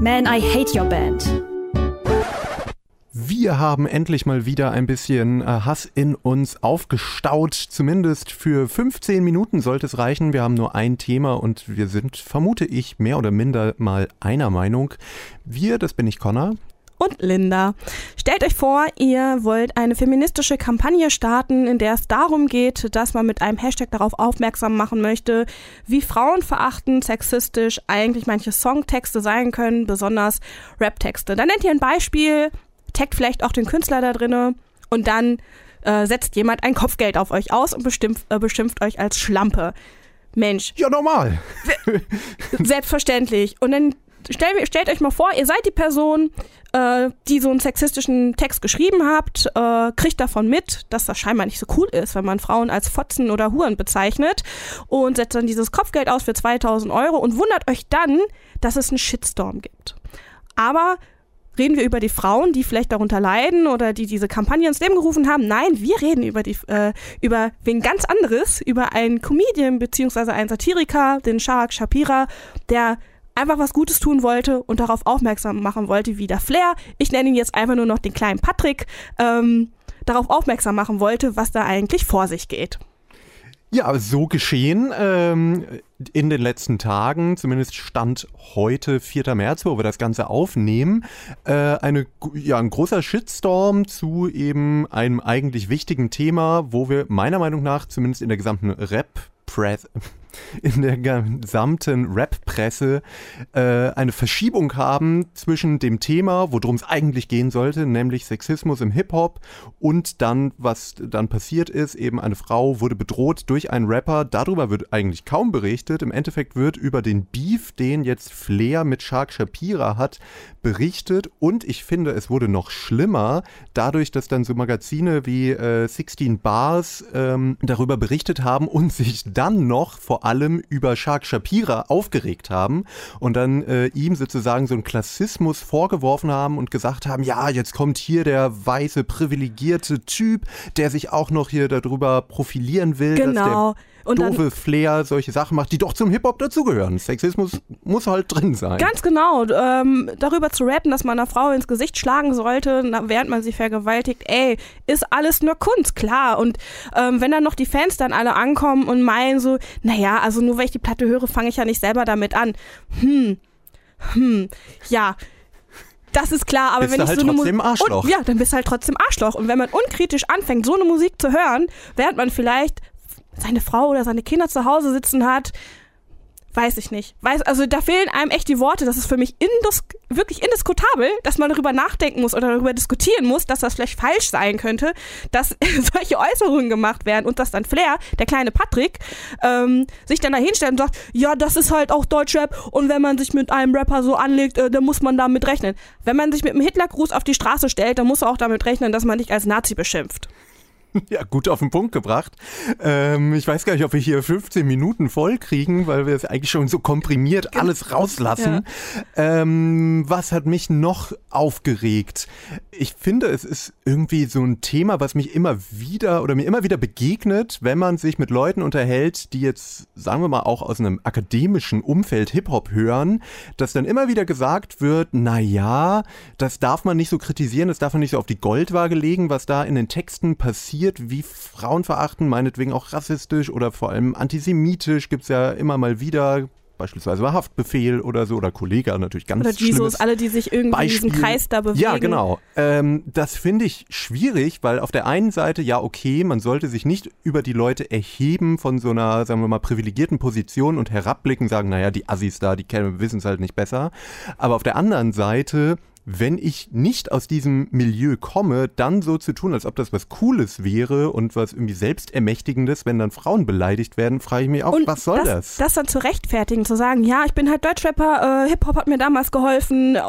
Man, I hate your band. Wir haben endlich mal wieder ein bisschen äh, Hass in uns aufgestaut. Zumindest für 15 Minuten sollte es reichen. Wir haben nur ein Thema und wir sind, vermute ich, mehr oder minder mal einer Meinung. Wir, das bin ich Connor und Linda. Stellt euch vor, ihr wollt eine feministische Kampagne starten, in der es darum geht, dass man mit einem Hashtag darauf aufmerksam machen möchte, wie frauenverachtend, sexistisch eigentlich manche Songtexte sein können, besonders Raptexte. Dann nennt ihr ein Beispiel, taggt vielleicht auch den Künstler da drinne und dann äh, setzt jemand ein Kopfgeld auf euch aus und bestimmt, äh, beschimpft euch als Schlampe. Mensch. Ja, normal. Selbstverständlich. Und dann stell, stellt euch mal vor, ihr seid die Person, äh, die so einen sexistischen Text geschrieben habt, äh, kriegt davon mit, dass das scheinbar nicht so cool ist, wenn man Frauen als Fotzen oder Huren bezeichnet und setzt dann dieses Kopfgeld aus für 2000 Euro und wundert euch dann, dass es einen Shitstorm gibt. Aber reden wir über die Frauen, die vielleicht darunter leiden oder die diese Kampagne ins Leben gerufen haben. Nein, wir reden über die äh, über wen ganz anderes, über einen Comedian beziehungsweise einen Satiriker, den Shark Shapira, der einfach was Gutes tun wollte und darauf aufmerksam machen wollte, wie der Flair. Ich nenne ihn jetzt einfach nur noch den kleinen Patrick. Ähm, darauf aufmerksam machen wollte, was da eigentlich vor sich geht. Ja, so geschehen ähm, in den letzten Tagen, zumindest Stand heute, 4. März, wo wir das Ganze aufnehmen, äh, eine, ja, ein großer Shitstorm zu eben einem eigentlich wichtigen Thema, wo wir meiner Meinung nach zumindest in der gesamten Rap-Press, in der gesamten Rap-Presse äh, eine Verschiebung haben zwischen dem Thema, worum es eigentlich gehen sollte, nämlich Sexismus im Hip-Hop und dann, was dann passiert ist, eben eine Frau wurde bedroht durch einen Rapper. Darüber wird eigentlich kaum berichtet. Im Endeffekt wird über den Beef, den jetzt Flair mit Shark Shapira hat, berichtet und ich finde, es wurde noch schlimmer, dadurch, dass dann so Magazine wie äh, 16 Bars ähm, darüber berichtet haben und sich dann noch vor allem über Shark Shapira aufgeregt haben und dann äh, ihm sozusagen so einen Klassismus vorgeworfen haben und gesagt haben, ja, jetzt kommt hier der weiße privilegierte Typ, der sich auch noch hier darüber profilieren will, genau. dass der und doofe dann, Flair solche Sachen macht, die doch zum Hip-Hop dazugehören. Sexismus muss halt drin sein. Ganz genau. Ähm, darüber zu rappen, dass man einer Frau ins Gesicht schlagen sollte, während man sie vergewaltigt, ey, ist alles nur Kunst, klar. Und ähm, wenn dann noch die Fans dann alle ankommen und meinen so, naja, also nur weil ich die Platte höre, fange ich ja nicht selber damit an. Hm, hm, ja das ist klar, aber bist wenn du ich halt so eine trotzdem Arschloch. Und, ja, dann bist du halt trotzdem Arschloch. Und wenn man unkritisch anfängt, so eine Musik zu hören, während man vielleicht seine Frau oder seine Kinder zu Hause sitzen hat, weiß ich nicht. Weiß, also da fehlen einem echt die Worte. Das ist für mich indis wirklich indiskutabel, dass man darüber nachdenken muss oder darüber diskutieren muss, dass das vielleicht falsch sein könnte, dass solche Äußerungen gemacht werden und dass dann Flair, der kleine Patrick, ähm, sich dann da hinstellt und sagt, ja, das ist halt auch Deutschrap und wenn man sich mit einem Rapper so anlegt, äh, dann muss man damit rechnen. Wenn man sich mit einem Hitlergruß auf die Straße stellt, dann muss er auch damit rechnen, dass man dich als Nazi beschimpft. Ja, gut auf den Punkt gebracht. Ähm, ich weiß gar nicht, ob wir hier 15 Minuten voll kriegen, weil wir es eigentlich schon so komprimiert alles rauslassen. Ja. Ähm, was hat mich noch aufgeregt? Ich finde, es ist irgendwie so ein Thema, was mich immer wieder oder mir immer wieder begegnet, wenn man sich mit Leuten unterhält, die jetzt, sagen wir mal, auch aus einem akademischen Umfeld Hip-Hop hören, dass dann immer wieder gesagt wird, na ja, das darf man nicht so kritisieren, das darf man nicht so auf die Goldwaage legen, was da in den Texten passiert passiert, wie Frauen verachten, meinetwegen auch rassistisch oder vor allem antisemitisch, gibt es ja immer mal wieder beispielsweise bei Haftbefehl oder so, oder Kollege natürlich ganz Oder Jesus, alle, die sich irgendwie Beispiel. in diesem Kreis da bewegen. Ja, genau. Ähm, das finde ich schwierig, weil auf der einen Seite, ja, okay, man sollte sich nicht über die Leute erheben von so einer, sagen wir mal, privilegierten Position und herabblicken, sagen, naja, die Assis da, die wissen es halt nicht besser. Aber auf der anderen Seite wenn ich nicht aus diesem Milieu komme, dann so zu tun, als ob das was Cooles wäre und was irgendwie Selbstermächtigendes, wenn dann Frauen beleidigt werden, frage ich mich auch, und was soll das, das? Das dann zu rechtfertigen, zu sagen, ja, ich bin halt Deutschrapper, äh, Hip-Hop hat mir damals geholfen, äh,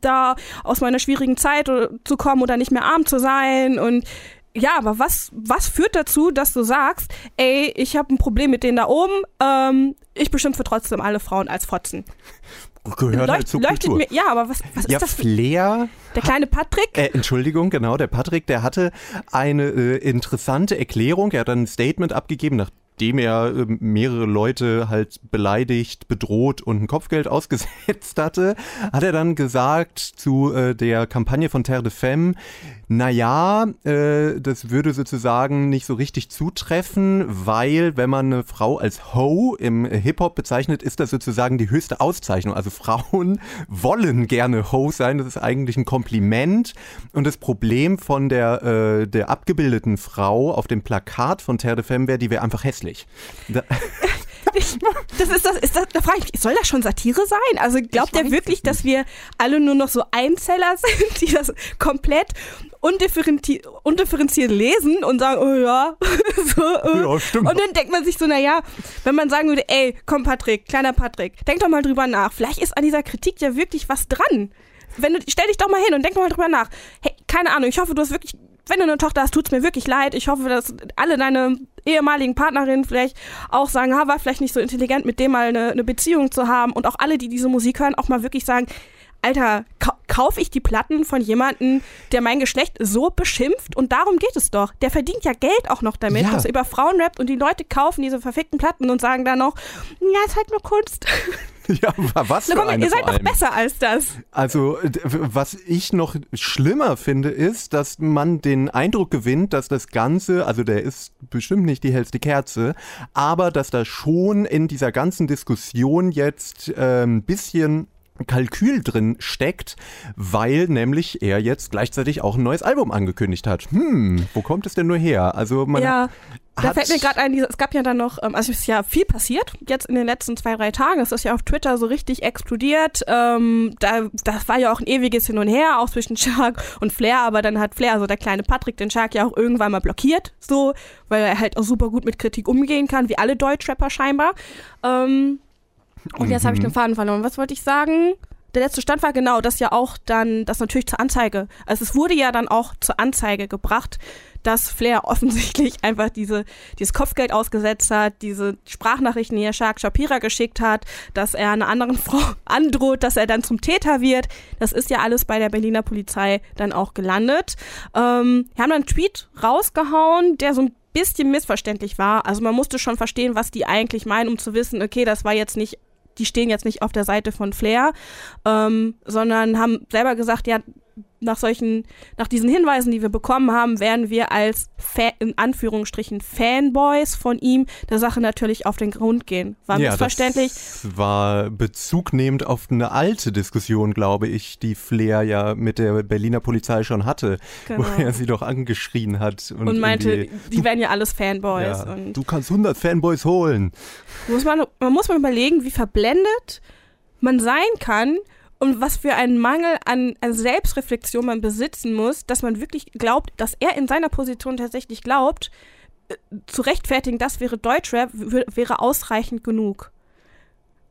da aus meiner schwierigen Zeit äh, zu kommen oder nicht mehr arm zu sein und ja, aber was, was führt dazu, dass du sagst, ey, ich habe ein Problem mit denen da oben, ähm, ich beschimpfe trotzdem alle Frauen als Fotzen? Gehört Leucht, halt zur Kultur. Mir, ja, aber was, was ja, ist das? Flair. Der kleine Patrick? Äh, Entschuldigung, genau, der Patrick, der hatte eine äh, interessante Erklärung. Er hat ein Statement abgegeben, nach nachdem er äh, mehrere Leute halt beleidigt, bedroht und ein Kopfgeld ausgesetzt hatte, hat er dann gesagt zu äh, der Kampagne von Terre de Femme, naja, äh, das würde sozusagen nicht so richtig zutreffen, weil wenn man eine Frau als Ho im Hip-Hop bezeichnet, ist das sozusagen die höchste Auszeichnung. Also Frauen wollen gerne Ho sein, das ist eigentlich ein Kompliment. Und das Problem von der, äh, der abgebildeten Frau auf dem Plakat von Terre de Femme wäre, die wäre einfach hässlich. Da das ist das, ist das, da frage ich mich, soll das schon Satire sein? Also glaubt er wirklich, dass wir alle nur noch so Einzeller sind, die das komplett undifferenziert, undifferenziert lesen und sagen, oh ja, so, äh. ja, stimmt. Und dann denkt man sich so, naja, wenn man sagen würde, ey, komm Patrick, kleiner Patrick, denk doch mal drüber nach. Vielleicht ist an dieser Kritik ja wirklich was dran. Wenn du, stell dich doch mal hin und denk doch mal drüber nach. Hey, keine Ahnung, ich hoffe, du hast wirklich wenn du eine Tochter hast, tut's mir wirklich leid. Ich hoffe, dass alle deine ehemaligen Partnerinnen vielleicht auch sagen, ha, war vielleicht nicht so intelligent, mit dem mal eine, eine Beziehung zu haben. Und auch alle, die diese Musik hören, auch mal wirklich sagen, Alter, ka kaufe ich die Platten von jemandem, der mein Geschlecht so beschimpft? Und darum geht es doch. Der verdient ja Geld auch noch damit, ja. dass er über Frauen rappt und die Leute kaufen diese verfickten Platten und sagen dann noch, ja, ist halt nur Kunst. Ja, was für eine Ihr seid doch besser als das. Also, was ich noch schlimmer finde, ist, dass man den Eindruck gewinnt, dass das Ganze, also der ist bestimmt nicht die hellste Kerze, aber dass da schon in dieser ganzen Diskussion jetzt ein bisschen Kalkül drin steckt, weil nämlich er jetzt gleichzeitig auch ein neues Album angekündigt hat. Hm, wo kommt es denn nur her? Also man ja. Da fällt mir gerade ein, es gab ja dann noch, ähm, also es ist ja viel passiert jetzt in den letzten zwei, drei Tagen. Es ist ja auf Twitter so richtig explodiert. Ähm, da, das war ja auch ein ewiges Hin und Her, auch zwischen Shark und Flair, aber dann hat Flair, also der kleine Patrick, den Shark ja auch irgendwann mal blockiert, so, weil er halt auch super gut mit Kritik umgehen kann, wie alle Deutschrapper scheinbar. Ähm, und jetzt habe ich den mhm. Faden verloren. Was wollte ich sagen? Der letzte Stand war genau, dass ja auch dann, das natürlich zur Anzeige, also es wurde ja dann auch zur Anzeige gebracht, dass Flair offensichtlich einfach diese, dieses Kopfgeld ausgesetzt hat, diese Sprachnachrichten, die er Shark Shapira geschickt hat, dass er einer anderen Frau androht, dass er dann zum Täter wird. Das ist ja alles bei der Berliner Polizei dann auch gelandet. Ähm, wir haben dann einen Tweet rausgehauen, der so ein bisschen missverständlich war. Also man musste schon verstehen, was die eigentlich meinen, um zu wissen, okay, das war jetzt nicht die stehen jetzt nicht auf der Seite von Flair, ähm, sondern haben selber gesagt, ja, nach solchen, nach diesen Hinweisen, die wir bekommen haben, werden wir als Fa in Anführungsstrichen Fanboys von ihm der Sache natürlich auf den Grund gehen. War ja, missverständlich. Das war bezugnehmend auf eine alte Diskussion, glaube ich, die Flair ja mit der Berliner Polizei schon hatte, genau. wo er sie doch angeschrien hat. Und, und meinte, die werden ja alles Fanboys. Ja, du kannst 100 Fanboys holen. Muss man, man muss mal überlegen, wie verblendet man sein kann, und was für einen Mangel an, an Selbstreflexion man besitzen muss, dass man wirklich glaubt, dass er in seiner Position tatsächlich glaubt, äh, zu rechtfertigen, das wäre Deutschrap, wäre ausreichend genug.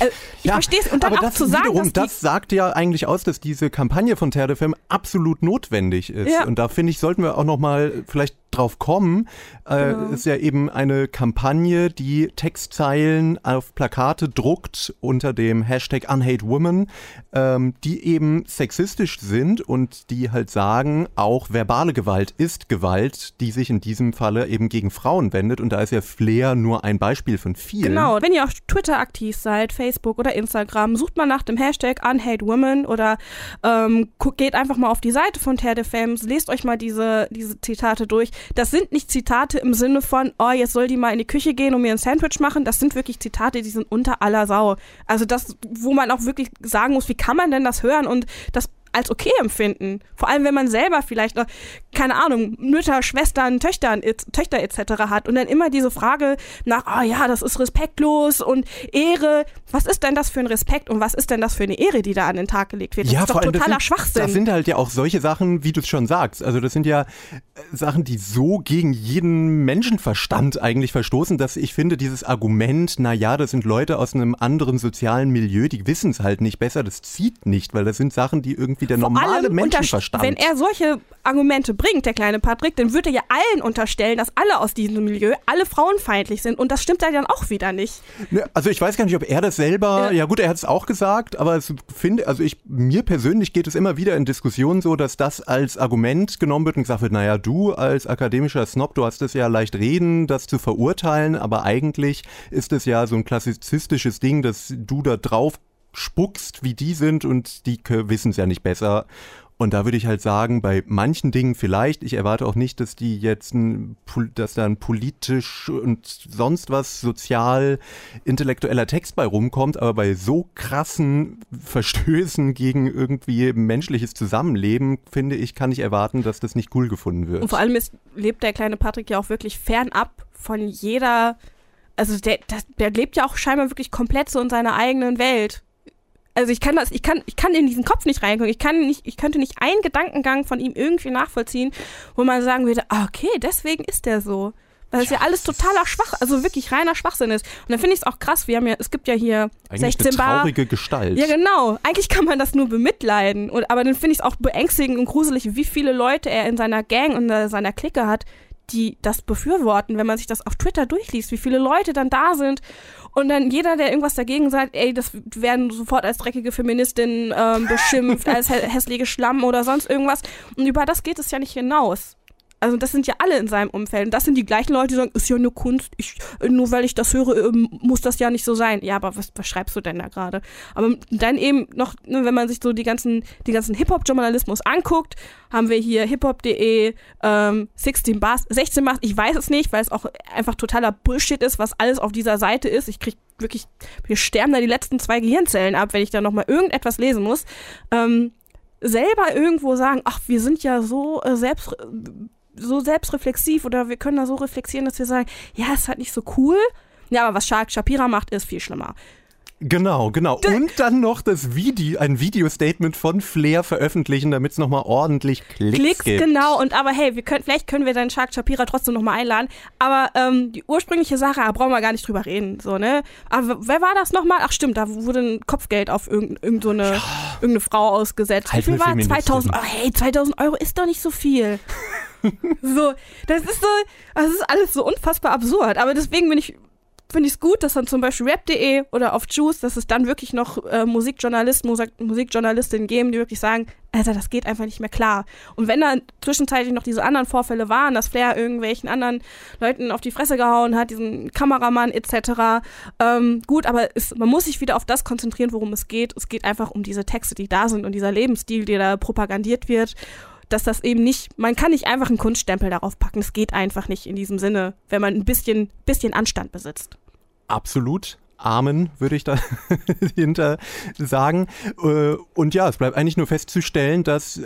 Also, ich ja, verstehe es. Und dann aber auch das zu sagen, wiederum, das sagt ja eigentlich aus, dass diese Kampagne von Terre de Femme absolut notwendig ist. Ja. Und da finde ich, sollten wir auch noch mal vielleicht drauf kommen. Äh, genau. ist ja eben eine Kampagne, die Textzeilen auf Plakate druckt unter dem Hashtag UnhateWomen, ähm, die eben sexistisch sind und die halt sagen, auch verbale Gewalt ist Gewalt, die sich in diesem Falle eben gegen Frauen wendet. Und da ist ja Flair nur ein Beispiel von vielen. Genau, wenn ihr auf Twitter aktiv seid, Facebook oder Instagram, sucht mal nach dem Hashtag UnhateWomen oder ähm, geht einfach mal auf die Seite von Terre de Femmes, lest euch mal diese, diese Zitate durch das sind nicht Zitate im Sinne von, oh, jetzt soll die mal in die Küche gehen und mir ein Sandwich machen. Das sind wirklich Zitate, die sind unter aller Sau. Also das, wo man auch wirklich sagen muss, wie kann man denn das hören und das als okay empfinden. Vor allem, wenn man selber vielleicht noch, keine Ahnung, Mütter, Schwestern, Töchtern, Töchter etc. hat und dann immer diese Frage nach, oh ja, das ist respektlos und Ehre. Was ist denn das für ein Respekt und was ist denn das für eine Ehre, die da an den Tag gelegt wird? Das ja, ist doch totaler sind, Schwachsinn. Das sind halt ja auch solche Sachen, wie du es schon sagst. Also das sind ja äh, Sachen, die so gegen jeden Menschenverstand eigentlich verstoßen, dass ich finde, dieses Argument, na ja, das sind Leute aus einem anderen sozialen Milieu, die wissen es halt nicht besser, das zieht nicht, weil das sind Sachen, die irgendwie der normale Menschenverstand. Wenn er solche Argumente bringt, der kleine Patrick, dann würde er ja allen unterstellen, dass alle aus diesem Milieu alle frauenfeindlich sind. Und das stimmt dann auch wieder nicht. Ne, also ich weiß gar nicht, ob er das selber, ja, ja gut, er hat es auch gesagt, aber es finde, also ich, mir persönlich geht es immer wieder in Diskussionen so, dass das als Argument genommen wird und gesagt wird, naja, du als akademischer Snob, du hast es ja leicht reden, das zu verurteilen, aber eigentlich ist es ja so ein klassizistisches Ding, dass du da drauf spuckst, wie die sind und die wissen es ja nicht besser. Und da würde ich halt sagen, bei manchen Dingen vielleicht, ich erwarte auch nicht, dass die jetzt, ein, dass da ein politisch und sonst was sozial intellektueller Text bei rumkommt, aber bei so krassen Verstößen gegen irgendwie menschliches Zusammenleben, finde ich, kann ich erwarten, dass das nicht cool gefunden wird. Und vor allem ist, lebt der kleine Patrick ja auch wirklich fernab von jeder, also der, der, der lebt ja auch scheinbar wirklich komplett so in seiner eigenen Welt also ich kann das, ich kann, ich kann in diesen Kopf nicht reingucken. Ich kann nicht, ich könnte nicht einen Gedankengang von ihm irgendwie nachvollziehen, wo man sagen würde, ah, okay, deswegen ist der so. Weil das ja, ja alles totaler Schwach, also wirklich reiner Schwachsinn ist. Und dann finde ich es auch krass, wir haben ja, es gibt ja hier Eigentlich 16 eine traurige Bar. Gestalt. Ja, genau. Eigentlich kann man das nur bemitleiden. Und, aber dann finde ich es auch beängstigend und gruselig, wie viele Leute er in seiner Gang und seiner Clique hat, die das befürworten, wenn man sich das auf Twitter durchliest, wie viele Leute dann da sind und dann jeder, der irgendwas dagegen sagt, ey, das werden sofort als dreckige Feministin ähm, beschimpft, als hä hässliche Schlamm oder sonst irgendwas. Und über das geht es ja nicht hinaus. Also das sind ja alle in seinem Umfeld. Und das sind die gleichen Leute, die sagen, ist ja nur Kunst. Ich, nur weil ich das höre, ähm, muss das ja nicht so sein. Ja, aber was, was schreibst du denn da gerade? Aber dann eben noch, ne, wenn man sich so die ganzen, die ganzen Hip-Hop-Journalismus anguckt, haben wir hier hiphop.de, ähm, 16 Bars, 16 Bars, ich weiß es nicht, weil es auch einfach totaler Bullshit ist, was alles auf dieser Seite ist. Ich krieg wirklich, wir sterben da die letzten zwei Gehirnzellen ab, wenn ich da nochmal irgendetwas lesen muss. Ähm, selber irgendwo sagen, ach, wir sind ja so äh, selbst so selbstreflexiv oder wir können da so reflektieren, dass wir sagen, ja, ist halt nicht so cool. Ja, aber was Shark Shapira macht, ist viel schlimmer. Genau, genau. Und dann noch das Video, ein Video-Statement von Flair veröffentlichen, damit es nochmal ordentlich Klicks, Klicks gibt. genau. Und aber hey, wir können, vielleicht können wir dann Shark Shapira trotzdem nochmal einladen. Aber ähm, die ursprüngliche Sache, da brauchen wir gar nicht drüber reden. So, ne? Aber wer war das nochmal? Ach stimmt, da wurde ein Kopfgeld auf irgendeine, irgend so ja. irgendeine Frau ausgesetzt. Halt Wie viel war 2000 Euro? Hey, 2000 Euro ist doch nicht so viel. so, das ist so, das ist alles so unfassbar absurd. Aber deswegen bin ich finde ich es gut, dass dann zum Beispiel rap.de oder auf Juice, dass es dann wirklich noch äh, Musikjournalisten, Musik Musikjournalistinnen geben, die wirklich sagen, Alter, das geht einfach nicht mehr klar. Und wenn dann zwischenzeitlich noch diese anderen Vorfälle waren, dass Flair irgendwelchen anderen Leuten auf die Fresse gehauen hat, diesen Kameramann etc., ähm, gut, aber es, man muss sich wieder auf das konzentrieren, worum es geht. Es geht einfach um diese Texte, die da sind und dieser Lebensstil, der da propagandiert wird dass das eben nicht, man kann nicht einfach einen Kunststempel darauf packen. Es geht einfach nicht in diesem Sinne, wenn man ein bisschen, bisschen Anstand besitzt. Absolut. Amen, würde ich da hinter sagen. Äh, und ja, es bleibt eigentlich nur festzustellen, dass äh,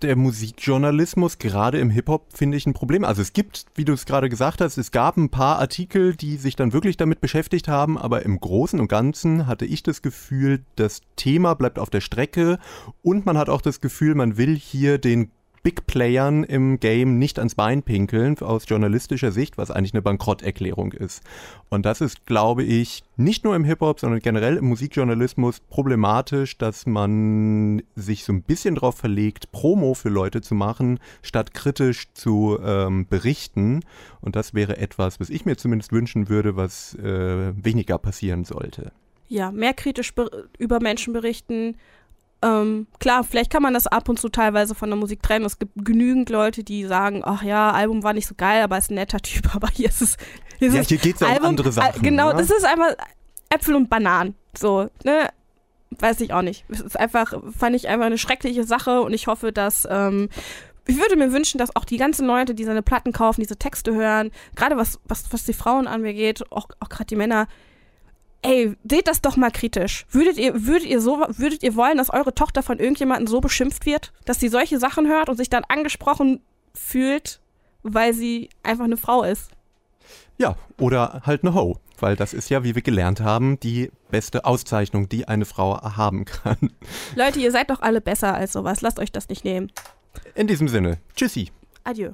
der Musikjournalismus gerade im Hip-Hop, finde ich, ein Problem. Also es gibt, wie du es gerade gesagt hast, es gab ein paar Artikel, die sich dann wirklich damit beschäftigt haben, aber im Großen und Ganzen hatte ich das Gefühl, das Thema bleibt auf der Strecke und man hat auch das Gefühl, man will hier den Big Playern im Game nicht ans Bein pinkeln aus journalistischer Sicht, was eigentlich eine Bankrotterklärung ist. Und das ist, glaube ich, nicht nur im Hip-Hop, sondern generell im Musikjournalismus problematisch, dass man sich so ein bisschen darauf verlegt, Promo für Leute zu machen, statt kritisch zu ähm, berichten. Und das wäre etwas, was ich mir zumindest wünschen würde, was äh, weniger passieren sollte. Ja, mehr kritisch über Menschen berichten, ähm, klar, vielleicht kann man das ab und zu teilweise von der Musik trennen. Es gibt genügend Leute, die sagen, ach ja, Album war nicht so geil, aber ist ein netter Typ. Aber hier ist es. Hier, ja, hier geht es um andere Sachen. Genau, ja? das ist einfach Äpfel und Bananen. So, ne? Weiß ich auch nicht. Es ist einfach, fand ich einfach eine schreckliche Sache und ich hoffe, dass. Ähm, ich würde mir wünschen, dass auch die ganzen Leute, die seine Platten kaufen, diese Texte hören, gerade was, was, was die Frauen angeht, auch, auch gerade die Männer, ey, seht das doch mal kritisch. Würdet ihr, würdet ihr so, würdet ihr wollen, dass eure Tochter von irgendjemandem so beschimpft wird, dass sie solche Sachen hört und sich dann angesprochen fühlt, weil sie einfach eine Frau ist? Ja, oder halt eine Ho, weil das ist ja, wie wir gelernt haben, die beste Auszeichnung, die eine Frau haben kann. Leute, ihr seid doch alle besser als sowas. Lasst euch das nicht nehmen. In diesem Sinne, tschüssi. Adieu.